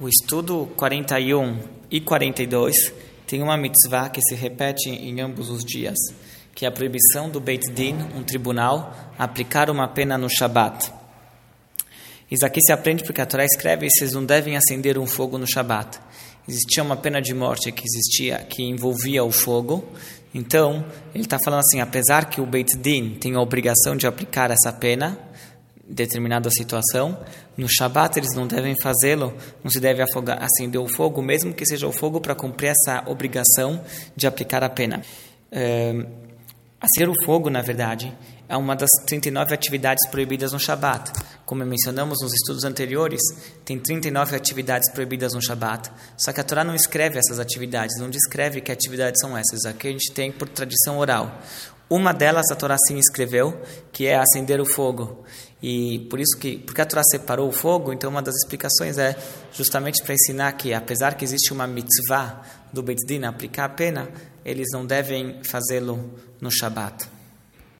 O estudo 41 e 42 tem uma mitzvah que se repete em ambos os dias, que é a proibição do Beit Din, um tribunal, aplicar uma pena no Shabat. Isso aqui se aprende porque a Torá escreve vocês não devem acender um fogo no Shabat. Existia uma pena de morte que existia, que envolvia o fogo. Então, ele está falando assim, apesar que o Beit Din tem a obrigação de aplicar essa pena, determinada situação, no Shabat eles não devem fazê-lo, não se deve afogar, acender o fogo, mesmo que seja o fogo para cumprir essa obrigação de aplicar a pena. É, acender o fogo, na verdade, é uma das 39 atividades proibidas no Shabat. Como mencionamos nos estudos anteriores, tem 39 atividades proibidas no Shabat. Só que a Torá não escreve essas atividades, não descreve que atividades são essas. Aqui a gente tem por tradição oral. Uma delas a Torá sim escreveu, que é acender o fogo. E por isso que, porque a Torá separou o fogo, então uma das explicações é justamente para ensinar que, apesar que existe uma mitzvah do Beit Din aplicar a pena, eles não devem fazê-lo no Shabat.